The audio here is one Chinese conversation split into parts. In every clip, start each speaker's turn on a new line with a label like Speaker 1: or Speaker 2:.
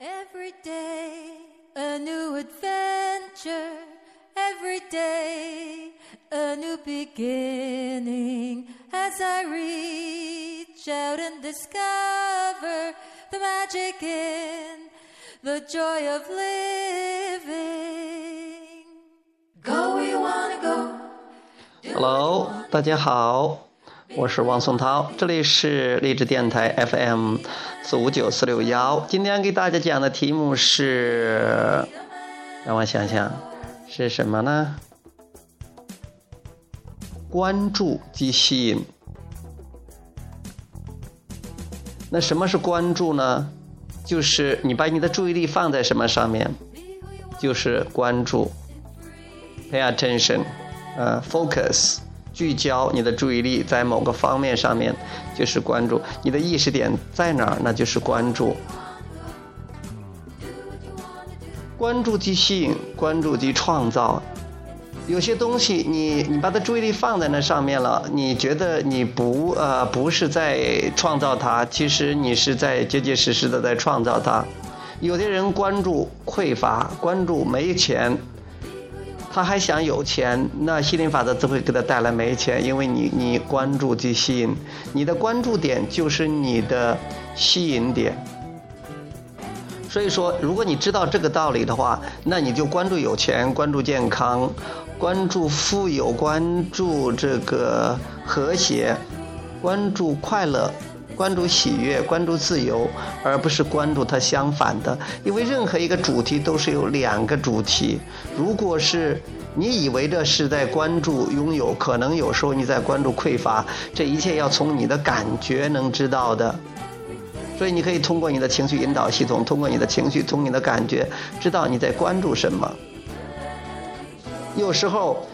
Speaker 1: Every day a new adventure, every day a new beginning. As I reach out and discover the magic in the joy of living. Go where you wanna go.
Speaker 2: Hello，大家好， 我是王松涛，这里是励志电台 FM 四五九四六幺。今天给大家讲的题目是，让我想想是什么呢？关注即吸引。那什么是关注呢？就是你把你的注意力放在什么上面，就是关注，pay attention，呃，focus，聚焦你的注意力在某个方面上面，就是关注。你的意识点在哪儿，那就是关注。关注即吸引，关注即创造。有些东西你你把它注意力放在那上面了，你觉得你不呃不是在创造它，其实你是在结结实实的在创造它。有的人关注匮乏，关注没钱，他还想有钱，那吸引力法则只会给他带来没钱，因为你你关注即吸引，你的关注点就是你的吸引点。所以说，如果你知道这个道理的话，那你就关注有钱，关注健康，关注富有，关注这个和谐，关注快乐，关注喜悦，关注自由，而不是关注它相反的。因为任何一个主题都是有两个主题。如果是你以为这是在关注拥有，可能有时候你在关注匮乏。这一切要从你的感觉能知道的。所以你可以通过你的情绪引导系统，通过你的情绪，从你的感觉，知道你在关注什么。有时候，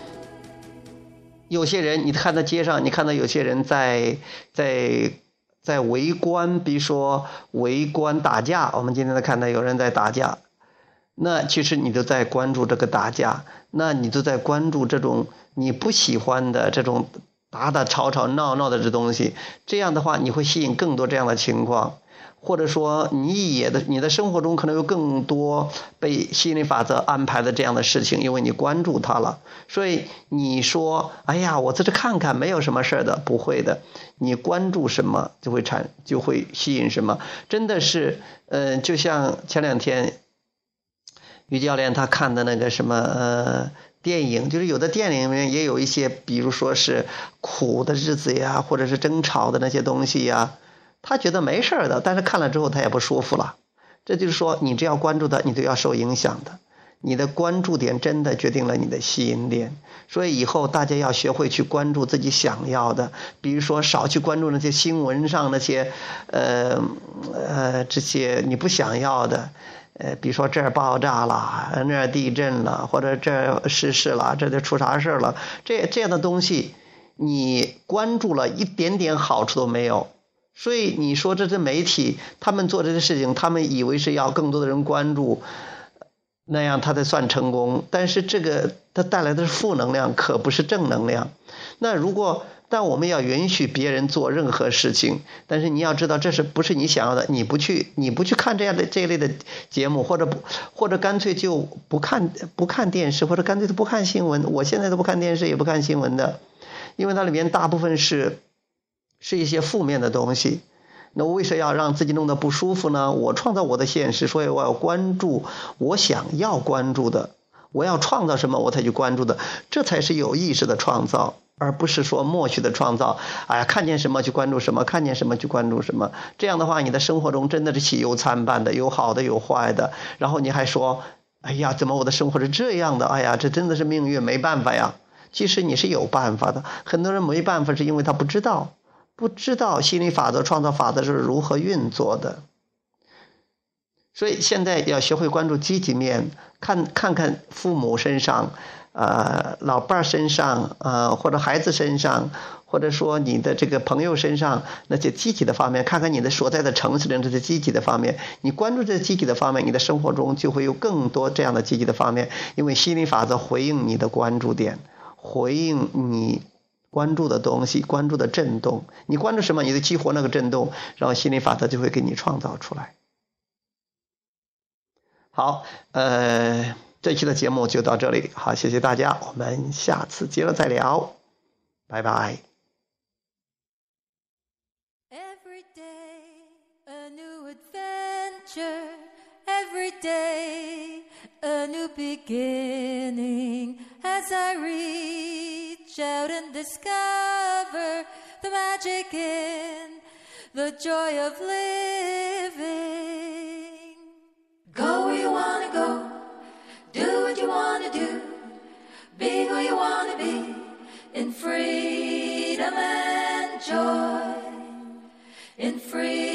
Speaker 2: 有些人你看到街上，你看到有些人在在在围观，比如说围观打架。我们今天在看到有人在打架，那其实你都在关注这个打架，那你都在关注这种你不喜欢的这种打打吵吵闹闹的这东西。这样的话，你会吸引更多这样的情况。或者说，你也的你的生活中可能有更多被吸引力法则安排的这样的事情，因为你关注它了。所以你说，哎呀，我在这看看，没有什么事儿的，不会的。你关注什么，就会产就会吸引什么。真的是，嗯，就像前两天于教练他看的那个什么呃电影，就是有的电影里面也有一些，比如说是苦的日子呀，或者是争吵的那些东西呀。他觉得没事的，但是看了之后他也不舒服了。这就是说，你只要关注的，你都要受影响的。你的关注点真的决定了你的吸引点。所以以后大家要学会去关注自己想要的，比如说少去关注那些新闻上那些，呃呃这些你不想要的，呃比如说这儿爆炸了，那儿地震了，或者这儿失事了，这就出啥事了？这这样的东西，你关注了一点点好处都没有。所以你说这些媒体他们做这些事情，他们以为是要更多的人关注，那样他才算成功。但是这个它带来的是负能量，可不是正能量。那如果但我们要允许别人做任何事情，但是你要知道这是不是你想要的？你不去你不去看这样的这一类的节目，或者不或者干脆就不看不看电视，或者干脆都不看新闻。我现在都不看电视，也不看新闻的，因为它里面大部分是。是一些负面的东西，那我为什么要让自己弄得不舒服呢？我创造我的现实，所以我要关注我想要关注的，我要创造什么我才去关注的，这才是有意识的创造，而不是说默许的创造。哎呀，看见什么去关注什么，看见什么去关注什么，这样的话，你的生活中真的是喜忧参半的，有好的有坏的。然后你还说，哎呀，怎么我的生活是这样的？哎呀，这真的是命运，没办法呀。其实你是有办法的，很多人没办法是因为他不知道。不知道心理法则、创造法则是如何运作的，所以现在要学会关注积极面，看看看父母身上、呃老伴儿身上、呃或者孩子身上，或者说你的这个朋友身上那些积极的方面，看看你的所在的城市的这些积极的方面，你关注这积极的方面，你的生活中就会有更多这样的积极的方面，因为心理法则回应你的关注点，回应你。关注的东西，关注的震动，你关注什么，你就激活那个震动，然后心理法则就会给你创造出来。好，呃，这期的节目就到这里，好，谢谢大家，我们下次接着再聊，拜拜。
Speaker 1: Every day, a new adventure. Every day, a new beginning. As I read. Out and discover the magic in the joy of living. Go where you wanna go. Do what you wanna do. Be who you wanna be. In freedom and joy in freedom.